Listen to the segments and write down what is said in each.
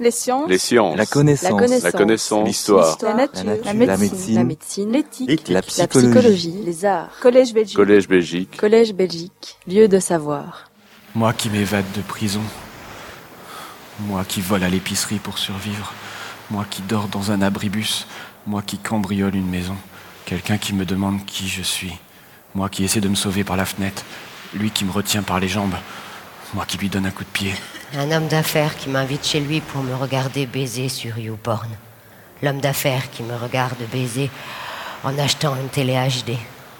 Les sciences. Les sciences. La connaissance. La. L'histoire. La nature. La nature. La médecine. médecine. La médecine. L'éthique. La psychologie. Les arts. Collège Belgique. Collège Belgique. Collège Belgique. Lieu de savoir. Moi qui m'évade de prison. Moi qui vole à l'épicerie pour survivre. Moi qui dors dans un abribus. Moi qui cambriole une maison. Quelqu'un qui me demande qui je suis. Moi qui essaie de me sauver par la fenêtre. Lui qui me retient par les jambes. Moi qui lui donne un coup de pied. Un homme d'affaires qui m'invite chez lui pour me regarder baiser sur YouPorn. L'homme d'affaires qui me regarde baiser en achetant une télé HD.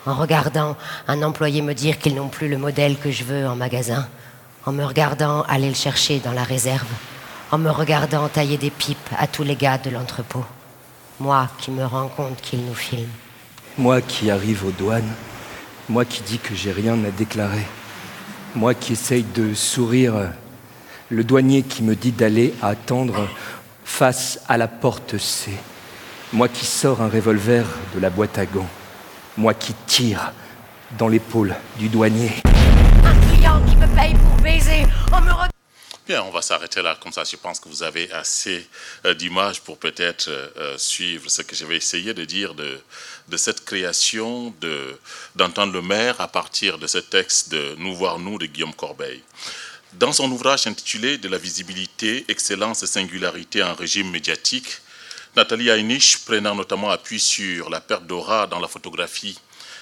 En regardant un employé me dire qu'ils n'ont plus le modèle que je veux en magasin. En me regardant aller le chercher dans la réserve. En me regardant tailler des pipes à tous les gars de l'entrepôt. Moi qui me rends compte qu'ils nous filment. Moi qui arrive aux douanes. Moi qui dis que j'ai rien à déclarer. Moi qui essaye de sourire. Le douanier qui me dit d'aller attendre face à la porte C. Moi qui sors un revolver de la boîte à gants. Moi qui tire dans l'épaule du douanier. Un client qui me paye pour baiser en me. Bien, on va s'arrêter là. Comme ça, je pense que vous avez assez euh, d'images pour peut-être euh, suivre ce que je vais essayer de dire de, de cette création de- d'entendre le maire à partir de ce texte de Nous voir nous de Guillaume Corbeil. Dans son ouvrage intitulé De la visibilité, excellence et singularité en régime médiatique, Nathalie Heinisch, prenant notamment appui sur la perte d'aura dans la photographie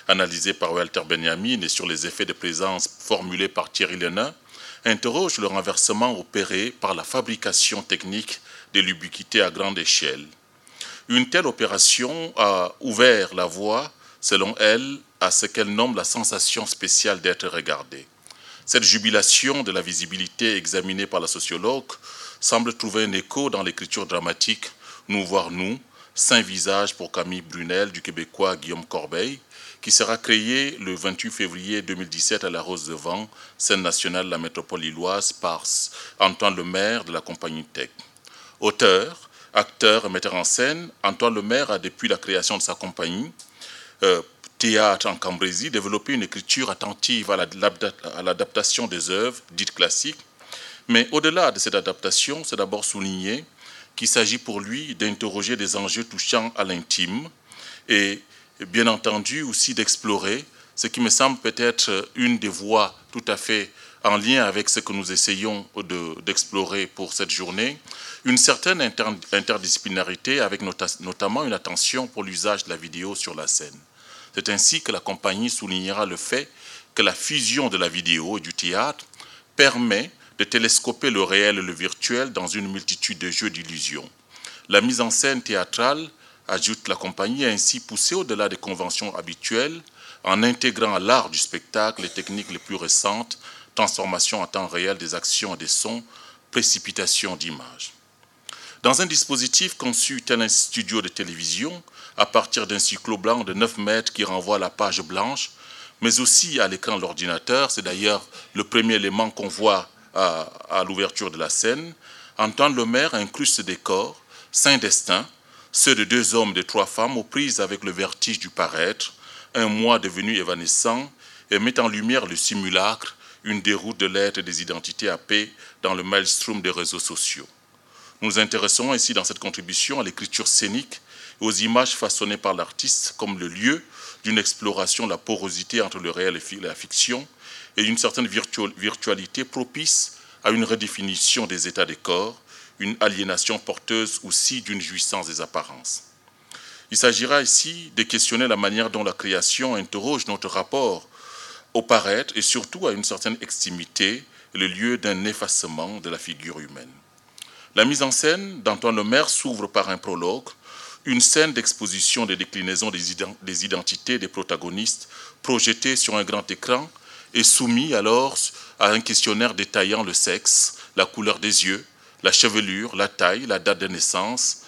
analysée par Walter Benjamin et sur les effets de présence formulés par Thierry Lenin, interroge le renversement opéré par la fabrication technique de l'ubiquité à grande échelle. Une telle opération a ouvert la voie, selon elle, à ce qu'elle nomme la sensation spéciale d'être regardée. Cette jubilation de la visibilité examinée par la sociologue semble trouver un écho dans l'écriture dramatique Nous voir nous, Saint visage pour Camille Brunel du Québécois Guillaume Corbeil, qui sera créé le 28 février 2017 à la Rose de Vent, scène nationale de la métropole lilloise, par Antoine Lemaire de la compagnie Tech. Auteur, acteur et metteur en scène, Antoine Lemaire a, depuis la création de sa compagnie, euh, Théâtre en Cambrésie, développé une écriture attentive à la- à l'adaptation des œuvres dites classiques. Mais au-delà de cette adaptation, c'est d'abord souligné qu'il s'agit pour lui d'interroger des enjeux touchant à l'intime et bien entendu aussi d'explorer ce qui me semble peut-être une des voies tout à fait en lien avec ce que nous essayons de- d'explorer pour cette journée, une certaine inter- interdisciplinarité avec nota- notamment une attention pour l'usage de la vidéo sur la scène. C'est ainsi que la compagnie soulignera le fait que la fusion de la vidéo et du théâtre permet de télescoper le réel et le virtuel dans une multitude de jeux d'illusions. La mise en scène théâtrale, ajoute la compagnie, a ainsi poussé au-delà des conventions habituelles en intégrant à l'art du spectacle les techniques les plus récentes, transformation en temps réel des actions et des sons, précipitation d'images. Dans un dispositif conçu tel un studio de télévision, à partir d'un cyclo blanc de 9 mètres qui renvoie à la page blanche, mais aussi à l'écran de l'ordinateur, c'est d'ailleurs le premier élément qu'on voit à, à l'ouverture de la scène, Antoine Lemaire inclut ce décor, Saint Destin, ceux de deux hommes et de trois femmes aux prises avec le vertige du paraître, un moi devenu évanescent, et met en lumière le simulacre, une déroute de l'être et des identités happées dans le maelstrom des réseaux sociaux. Nous nous intéressons ainsi dans cette contribution à l'écriture scénique et aux images façonnées par l'artiste comme le lieu d'une exploration de la porosité entre le réel et la fiction et d'une certaine virtu- virtualité propice à une redéfinition des états des corps, une aliénation porteuse aussi d'une jouissance des apparences. Il s'agira ici de questionner la manière dont la création interroge notre rapport au paraître et surtout à une certaine extimité, le lieu d'un effacement de la figure humaine. La mise en scène d'Antoine Lemaire s'ouvre par un prologue, une scène d'exposition des déclinaisons des, ident- des identités des protagonistes projetées sur un grand écran et soumis alors à un questionnaire détaillant le sexe, la couleur des yeux, la chevelure, la taille, la date de naissance.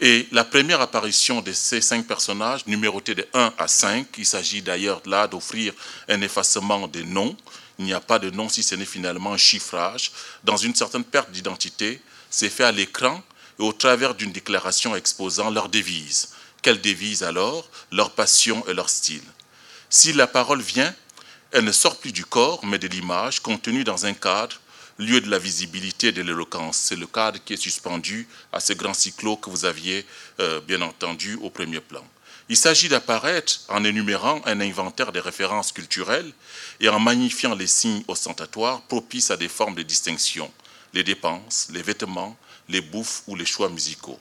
Et la première apparition de ces cinq personnages, numérotés de 1 à 5, il s'agit d'ailleurs là d'offrir un effacement des noms. Il n'y a pas de nom si ce n'est finalement un chiffrage. Dans une certaine perte d'identité, c'est fait à l'écran et au travers d'une déclaration exposant leur devise. Quelle devise alors? Leur passion et leur style. Si la parole vient, elle ne sort plus du corps, mais de l'image contenue dans un cadre, lieu de la visibilité et de l'éloquence. C'est le cadre qui est suspendu à ce grand cyclo que vous aviez euh, bien entendu au premier plan. Il s'agit d'apparaître en énumérant un inventaire des références culturelles et en magnifiant les signes ostentatoires propices à des formes de distinction, les dépenses, les vêtements, les bouffes ou les choix musicaux.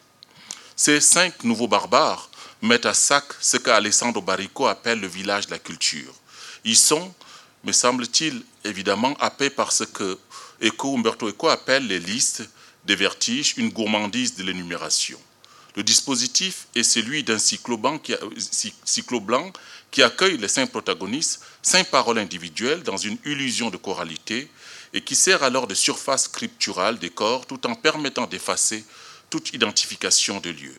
Ces cinq nouveaux barbares mettent à sac ce qu'Alessandro Barrico appelle le village de la culture. Ils sont, me semble-t-il, évidemment happés par ce que Eco, Umberto Eco appelle les listes des vertiges, une gourmandise de l'énumération. Le dispositif est celui d'un cyclo blanc, qui, accueille les cinq protagonistes, cinq paroles individuelles dans une illusion de choralité et qui sert alors de surface scripturale des corps tout en permettant d'effacer toute identification de lieu.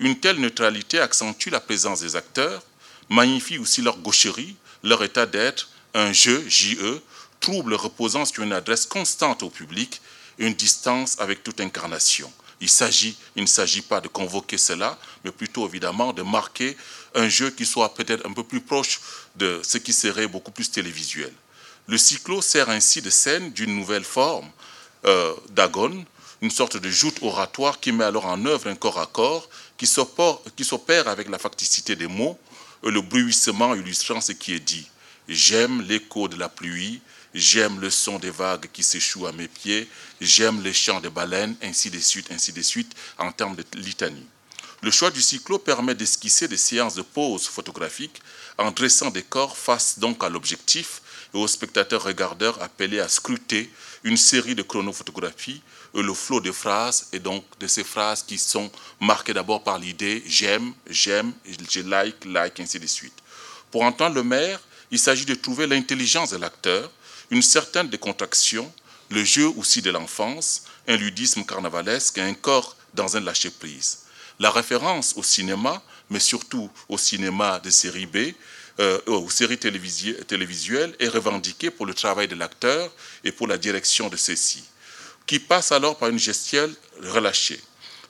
Une telle neutralité accentue la présence des acteurs, magnifie aussi leur gaucherie, leur état d'être, un jeu, JE, trouble reposant sur une adresse constante au public une distance avec toute incarnation. Il, il ne s'agit pas de convoquer cela, mais plutôt évidemment de marquer un jeu qui soit peut-être un peu plus proche de ce qui serait beaucoup plus télévisuel. Le cyclo sert ainsi de scène d'une nouvelle forme euh, d'agone, une sorte de joute oratoire qui met alors en œuvre un corps à corps qui s'opère avec la facticité des mots et le bruissement illustrant ce qui est dit. J'aime l'écho de la pluie, j'aime le son des vagues qui s'échouent à mes pieds, j'aime les chants des baleines, ainsi de suite, ainsi de suite, en termes de litanie. Le choix du cyclo permet d'esquisser des séances de pause photographiques en dressant des corps face donc à l'objectif et aux spectateurs regardeurs appelés à scruter une série de chronophotographies et le flot de phrases et donc de ces phrases qui sont marquées d'abord par l'idée j'aime, j'aime, je like, like, ainsi de suite. Pour entendre le maire, il s'agit de trouver l'intelligence de l'acteur, une certaine décontraction, le jeu aussi de l'enfance, un ludisme carnavalesque et un corps dans un lâcher-prise. La référence au cinéma, mais surtout au cinéma de série B, euh, aux séries télévisuelles, est revendiquée pour le travail de l'acteur et pour la direction de ceux-ci, qui passe alors par une gestuelle relâchée.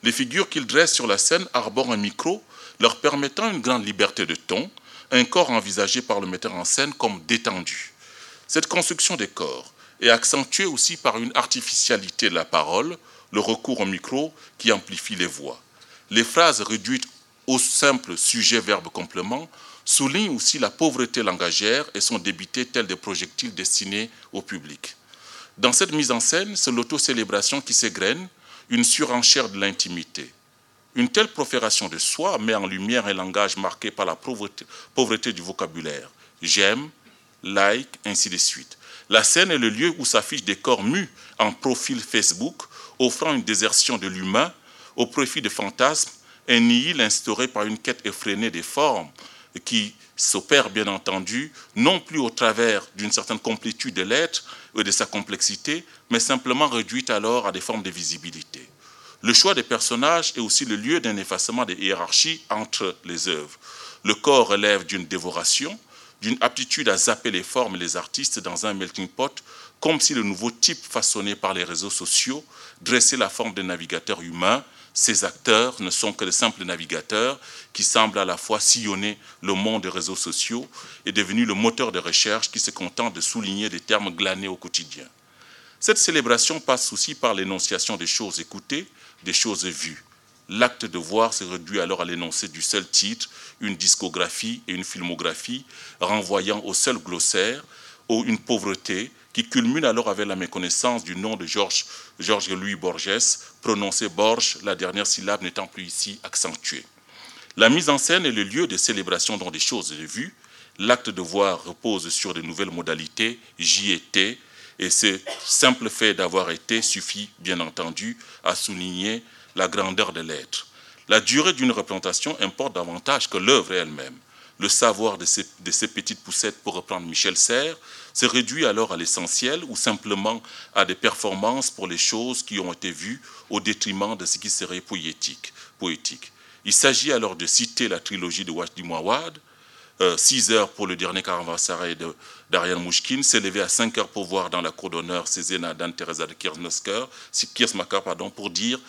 Les figures qu'il dresse sur la scène arborent un micro, leur permettant une grande liberté de ton, un corps envisagé par le metteur en scène comme détendu. Cette construction des corps est accentuée aussi par une artificialité de la parole, le recours au micro qui amplifie les voix. Les phrases réduites au simple sujet-verbe-complément soulignent aussi la pauvreté langagère et sont débitées telles des projectiles destinés au public. Dans cette mise en scène, c'est l'autocélébration qui s'égrène, une surenchère de l'intimité. Une telle profération de soi met en lumière un langage marqué par la pauvreté, du vocabulaire. J'aime, like, ainsi de suite. La scène est le lieu où s'affichent des corps mus en profil Facebook, offrant une désertion de l'humain au profit de fantasmes, un nihil instauré par une quête effrénée des formes qui s'opère bien entendu non plus au travers d'une certaine complétude de l'être et de sa complexité, mais simplement réduite alors à des formes de visibilité. Le choix des personnages est aussi le lieu d'un effacement des hiérarchies entre les œuvres. Le corps relève d'une dévoration, d'une aptitude à zapper les formes et les artistes dans un melting pot, comme si le nouveau type façonné par les réseaux sociaux dressait la forme des navigateurs humains. Ces acteurs ne sont que de simples navigateurs qui semblent à la fois sillonner le monde des réseaux sociaux et devenus le moteur de recherche qui se contente de souligner des termes glanés au quotidien. Cette célébration passe aussi par l'énonciation des choses écoutées, des choses vues. L'acte de voir se réduit alors à l'énoncé du seul titre, une discographie et une filmographie, renvoyant au seul glossaire, une pauvreté qui culmine alors avec la méconnaissance du nom de Georges George Louis Borges, prononcé Borges, la dernière syllabe n'étant plus ici accentuée. La mise en scène est le lieu de célébration dont des choses vues. L'acte de voir repose sur de nouvelles modalités, j'y étais, et ce simple fait d'avoir été suffit, bien entendu, à souligner la grandeur de l'être. La durée d'une représentation importe davantage que l'œuvre elle-même. Le savoir de ces, petites poussettes, pour reprendre Michel Serres, se réduit alors à l'essentiel ou simplement à des performances pour les choses qui ont été vues au détriment de ce qui serait poétique. Il s'agit alors de citer la trilogie de Wajdi Mouawad, 6 euh, heures pour le dernier caravansaray d'Ariane Mouchkine, s'élever à 5 heures pour voir dans la cour d'honneur Cézanne d'Anne-Thérèse de Kiersmacher, pardon, pour dire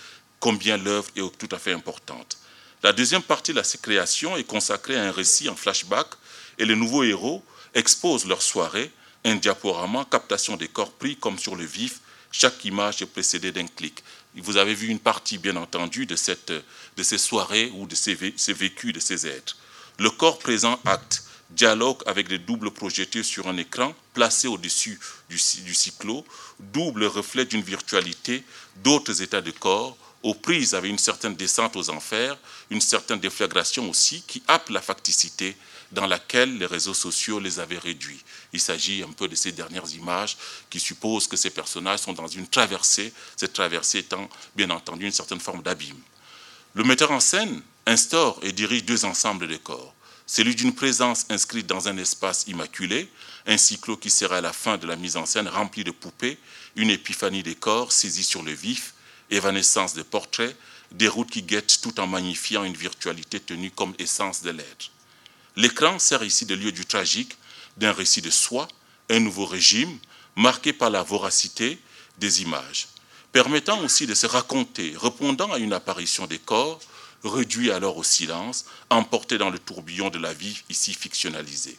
combien l'œuvre est tout à fait importante. La deuxième partie de la création est consacrée à un récit en flashback et les nouveaux héros exposent leur soirée, un diaporama, captation des corps pris comme sur le vif, Chaque image est précédée d'un clic. Vous avez vu une partie, bien entendu, de, cette, de ces soirées ou de ces, vécus de ces êtres. Le corps présent acte, dialogue avec des doubles projetés sur un écran placé au-dessus du, du cyclo, double reflet d'une virtualité, d'autres états de corps, aux prises avec une certaine descente aux enfers, une certaine déflagration aussi, qui happe la facticité dans laquelle les réseaux sociaux les avaient réduits. Il s'agit un peu de ces dernières images qui supposent que ces personnages sont dans une traversée, cette traversée étant bien entendu une certaine forme d'abîme. Le metteur en scène instaure et dirige deux ensembles de corps. Celui d'une présence inscrite dans un espace immaculé, un cyclo qui serait à la fin de la mise en scène rempli de poupées, une épiphanie des corps saisis sur le vif, évanescence de portraits, des routes qui guettent tout en magnifiant une virtualité tenue comme essence de l'être. L'écran sert ici de lieu du tragique, d'un récit de soi, un nouveau régime marqué par la voracité des images, permettant aussi de se raconter, répondant à une apparition des corps, réduit alors au silence, emporté dans le tourbillon de la vie ici fictionnalisée.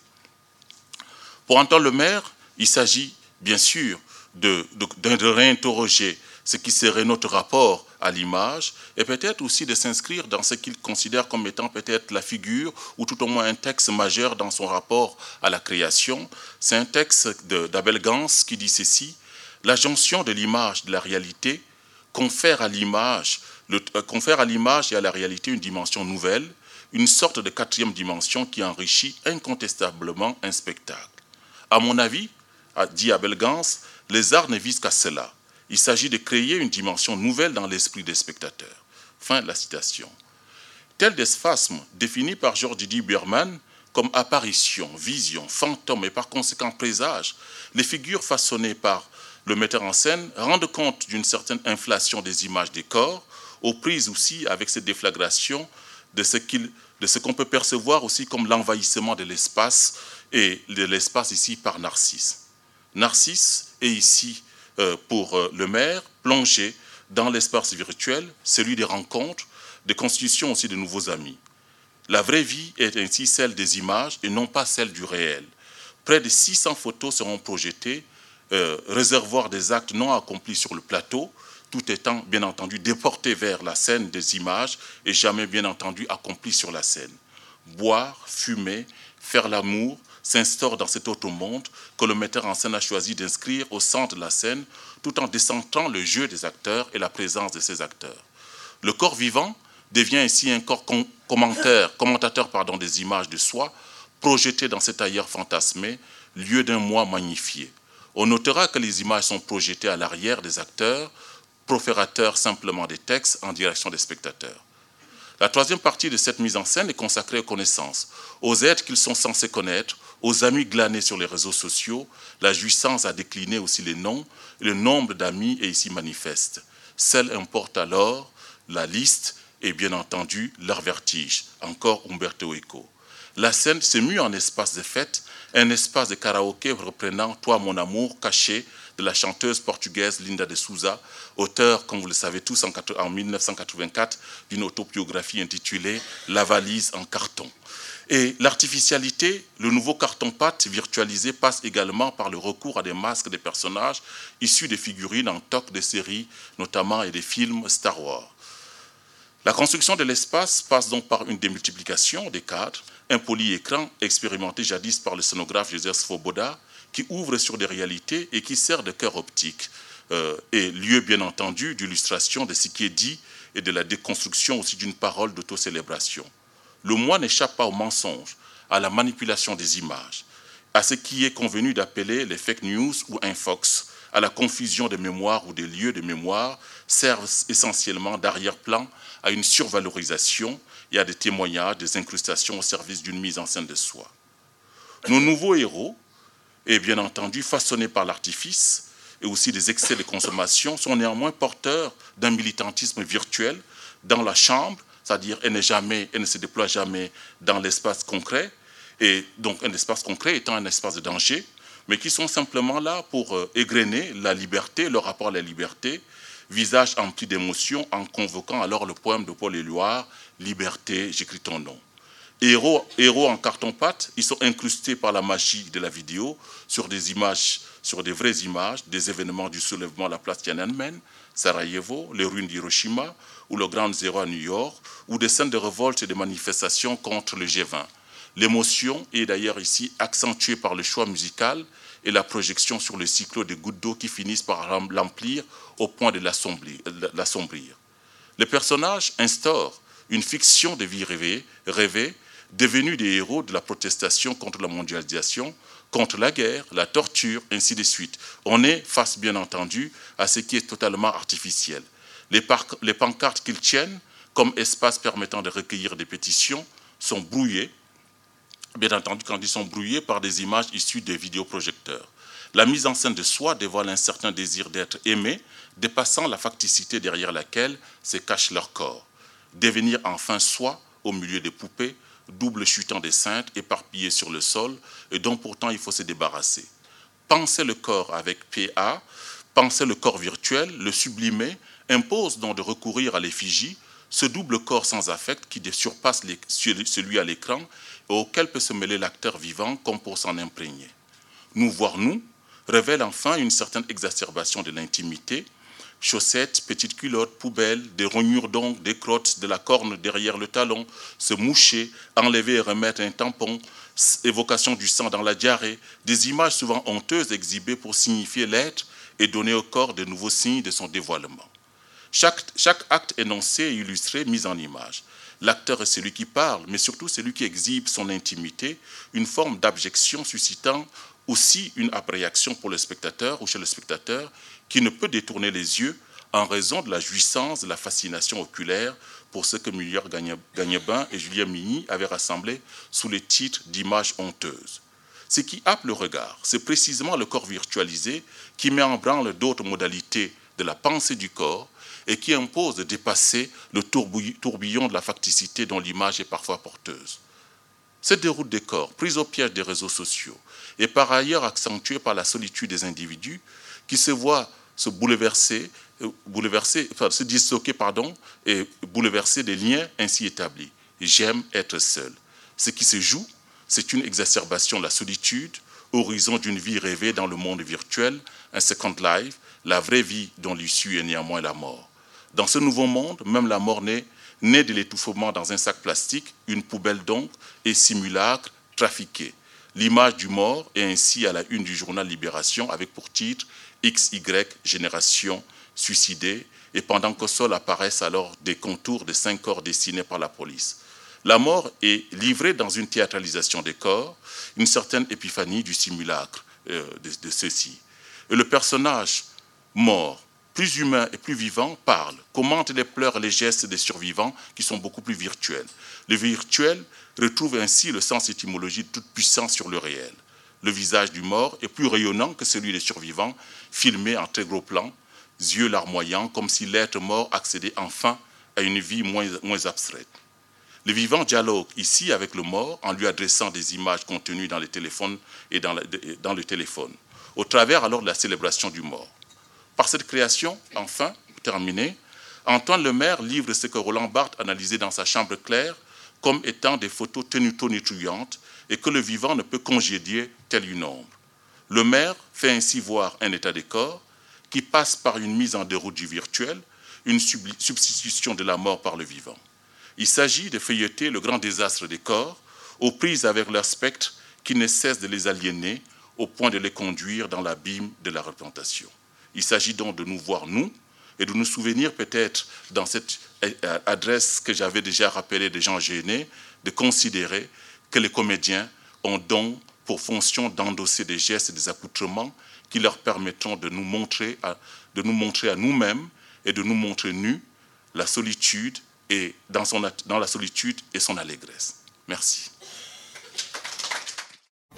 Pour Antoine Le Maire, il s'agit bien sûr de, de réinterroger ce qui serait notre rapport à l'image, et peut-être aussi de s'inscrire dans ce qu'il considère comme étant peut-être la figure, ou tout au moins un texte majeur dans son rapport à la création. C'est un texte d'Abel Gans qui dit ceci, la jonction de l'image de la réalité confère à l'image euh, confère à l'image et à la réalité une dimension nouvelle, une sorte de quatrième dimension qui enrichit incontestablement un spectacle. À mon avis, dit Abel Gans, les arts ne visent qu'à cela. Il s'agit de créer une dimension nouvelle dans l'esprit des spectateurs. Fin de la citation. Tel des spasmes définis par George D. Berman comme apparition, vision, fantôme et par conséquent présage, les figures façonnées par le metteur en scène rendent compte d'une certaine inflation des images des corps, aux prises aussi avec cette déflagration de ce qu'on peut percevoir aussi comme l'envahissement de l'espace et de l'espace ici par Narcisse. Narcisse est ici pour euh, le maire, plonger dans l'espace virtuel, celui des rencontres, des constitutions aussi de nouveaux amis. La vraie vie est ainsi celle des images et non pas celle du réel. Près de 600 photos seront projetées, euh, réservoir des actes non accomplis sur le plateau, tout étant bien entendu déporté vers la scène des images et jamais bien entendu accompli sur la scène. Boire, fumer, faire l'amour, s'instaure dans cet autre monde que le metteur en scène a choisi d'inscrire au centre de la scène tout en descendant le jeu des acteurs et la présence de ces acteurs. Le corps vivant devient ainsi un corps commentaire, commentateur pardon, des images de soi projetées dans cet ailleurs fantasmé, lieu d'un moi magnifié. On notera que les images sont projetées à l'arrière des acteurs, proférateurs simplement des textes en direction des spectateurs. La troisième partie de cette mise en scène est consacrée aux connaissances, aux êtres qu'ils sont censés connaître, aux amis glanés sur les réseaux sociaux, la jouissance a décliné aussi les noms, le nombre d'amis est ici manifeste. Seul importe alors la liste et bien entendu leur vertige. Encore Umberto Eco. La scène s'est mue en espace de fête, un espace de karaoké reprenant Toi mon amour caché de la chanteuse portugaise Linda de Souza, auteur, comme vous le savez tous, en 1984 d'une autobiographie intitulée La valise en carton. Et l'artificialité, le nouveau carton-pâte virtualisé passe également par le recours à des masques des personnages issus des figurines en toc de séries, notamment et des films Star Wars. La construction de l'espace passe donc par une démultiplication des cadres, un polyécran expérimenté jadis par le scénographe Joseph Svoboda, qui ouvre sur des réalités et qui sert de cœur optique, euh, et lieu bien entendu d'illustration de ce qui est dit et de la déconstruction aussi d'une parole d'autocélébration. Le moi n'échappe pas au mensonge, à la manipulation des images, à ce qui est convenu d'appeler les fake news ou infox, à la confusion des mémoires ou des lieux de mémoire, servent essentiellement d'arrière-plan à une survalorisation et à des témoignages, des incrustations au service d'une mise en scène de soi. Nos nouveaux héros, et bien entendu façonnés par l'artifice et aussi des excès de consommation, sont néanmoins porteurs d'un militantisme virtuel dans la chambre c'est-à-dire elle, jamais, elle ne se déploie jamais dans l'espace concret, et donc un espace concret étant un espace de danger, mais qui sont simplement là pour euh, égrener la liberté, le rapport à la liberté, visage empli d'émotion, en convoquant alors le poème de Paul Éluard, Liberté, j'écris ton nom. Héros, en carton-pâte, ils sont incrustés par la magie de la vidéo sur des images, sur des vraies images, des événements du soulèvement à la place Tiananmen, Sarajevo, les ruines d'Hiroshima ou le Grand Zéro à New York, ou des scènes de révolte et de manifestations contre le G20. L'émotion est d'ailleurs ici accentuée par le choix musical et la projection sur le cyclo des gouttes d'eau qui finissent par l'emplir au point de l'assombrir. Les personnages instaurent une fiction de vie rêvée, devenue des héros de la protestation contre la mondialisation, contre la guerre, la torture, ainsi de suite. On est face, bien entendu, à ce qui est totalement artificiel. Les, les pancartes qu'ils tiennent, comme espace permettant de recueillir des pétitions, sont brouillées bien entendu quand ils sont brouillés par des images issues des vidéoprojecteurs. La mise en scène de soi dévoile un certain désir d'être aimé, dépassant la facticité derrière laquelle se cache leur corps. Devenir enfin soi au milieu des poupées, double chutant des saintes éparpillées sur le sol, et dont pourtant il faut se débarrasser. Penser le corps avec PA, penser le corps virtuel, le sublimer, impose donc de recourir à l'effigie, ce double corps sans affect qui surpasse celui à l'écran auquel peut se mêler l'acteur vivant comme pour s'en imprégner. Nous voir nous révèle enfin une certaine exacerbation de l'intimité. Chaussettes, petites culottes, poubelles, des rognures d'ongles, des crottes, de la corne derrière le talon, se moucher, enlever et remettre un tampon, évocation du sang dans la diarrhée, des images souvent honteuses exhibées pour signifier l'être et donner au corps de nouveaux signes de son dévoilement. Chaque, chaque acte énoncé et illustré, mis en image. L'acteur est celui qui parle, mais surtout celui qui exhibe son intimité, une forme d'abjection suscitant aussi une appréhension pour le spectateur ou chez le spectateur qui ne peut détourner les yeux en raison de la jouissance, de la fascination oculaire pour ce que Muller Gagnebin et Julien Mini avaient rassemblé sous les titres d'images honteuses. Ce qui happe le regard, c'est précisément le corps virtualisé qui met en branle d'autres modalités de la pensée du corps et qui impose de dépasser le tourbillon de la facticité dont l'image est parfois porteuse. Cette déroute des corps, prise au piège des réseaux sociaux, est par ailleurs accentuée par la solitude des individus qui se voient se bouleverser, euh, bouleverser se disloquer pardon, et bouleverser des liens ainsi établis. J'aime être seul. Ce qui se joue, c'est une exacerbation de la solitude, horizon d'une vie rêvée dans le monde virtuel, un second life, la vraie vie dont l'issue est néanmoins la mort. Dans ce nouveau monde, même la mort naît, naît de l'étouffement dans un sac plastique, une poubelle donc, et simulacre trafiqué. L'image du mort est ainsi à la une du journal Libération avec pour titre XY Génération suicidée, et pendant qu'au sol apparaissent alors des contours de cinq corps dessinés par la police. La mort est livrée dans une théâtralisation des corps, une certaine épiphanie du simulacre euh, de, de ceux-ci. Et le personnage mort plus humain et plus vivant, parle, commente les pleurs et les gestes des survivants qui sont beaucoup plus virtuels. Le virtuel retrouve ainsi le sens étymologique de toute puissance sur le réel. Le visage du mort est plus rayonnant que celui des survivants, filmé en très gros plan, yeux larmoyants, comme si l'être mort accédait enfin à une vie moins, abstraite. Le vivant dialogue ici avec le mort en lui adressant des images contenues dans le téléphone et dans, dans le téléphone, au travers alors de la célébration du mort. Par cette création, enfin, terminée, Antoine Lemaire livre ce que Roland Barthes analysait dans sa chambre claire comme étant des photos tenues tonitruantes et que le vivant ne peut congédier tel une ombre. Le maire fait ainsi voir un état des corps qui passe par une mise en déroute du virtuel, une substitution de la mort par le vivant. Il s'agit de feuilleter le grand désastre des corps, aux prises avec leur spectre qui ne cesse de les aliéner au point de les conduire dans l'abîme de la représentation. Il s'agit donc de nous voir, nous, et de nous souvenir peut-être dans cette euh, adresse que j'avais déjà rappelée des gens gênés, de considérer que les comédiens ont donc pour fonction d'endosser des gestes et des accoutrements qui leur permettront de nous montrer à, de nous montrer à nous-mêmes et de nous montrer nus la solitude et dans, son, dans la solitude et son allégresse. Merci.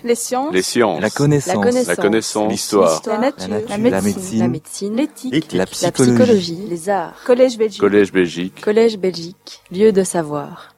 Les sciences. La connaissance. La connaissance. L'histoire. La, nature. La médecine. L'éthique. La, psychologie. Les arts. Collège Belgique. Collège Belgique. Collège Belgique. Lieu de savoir.